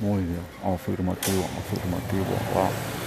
Muy bien, afirmativo, afirmativo, wow.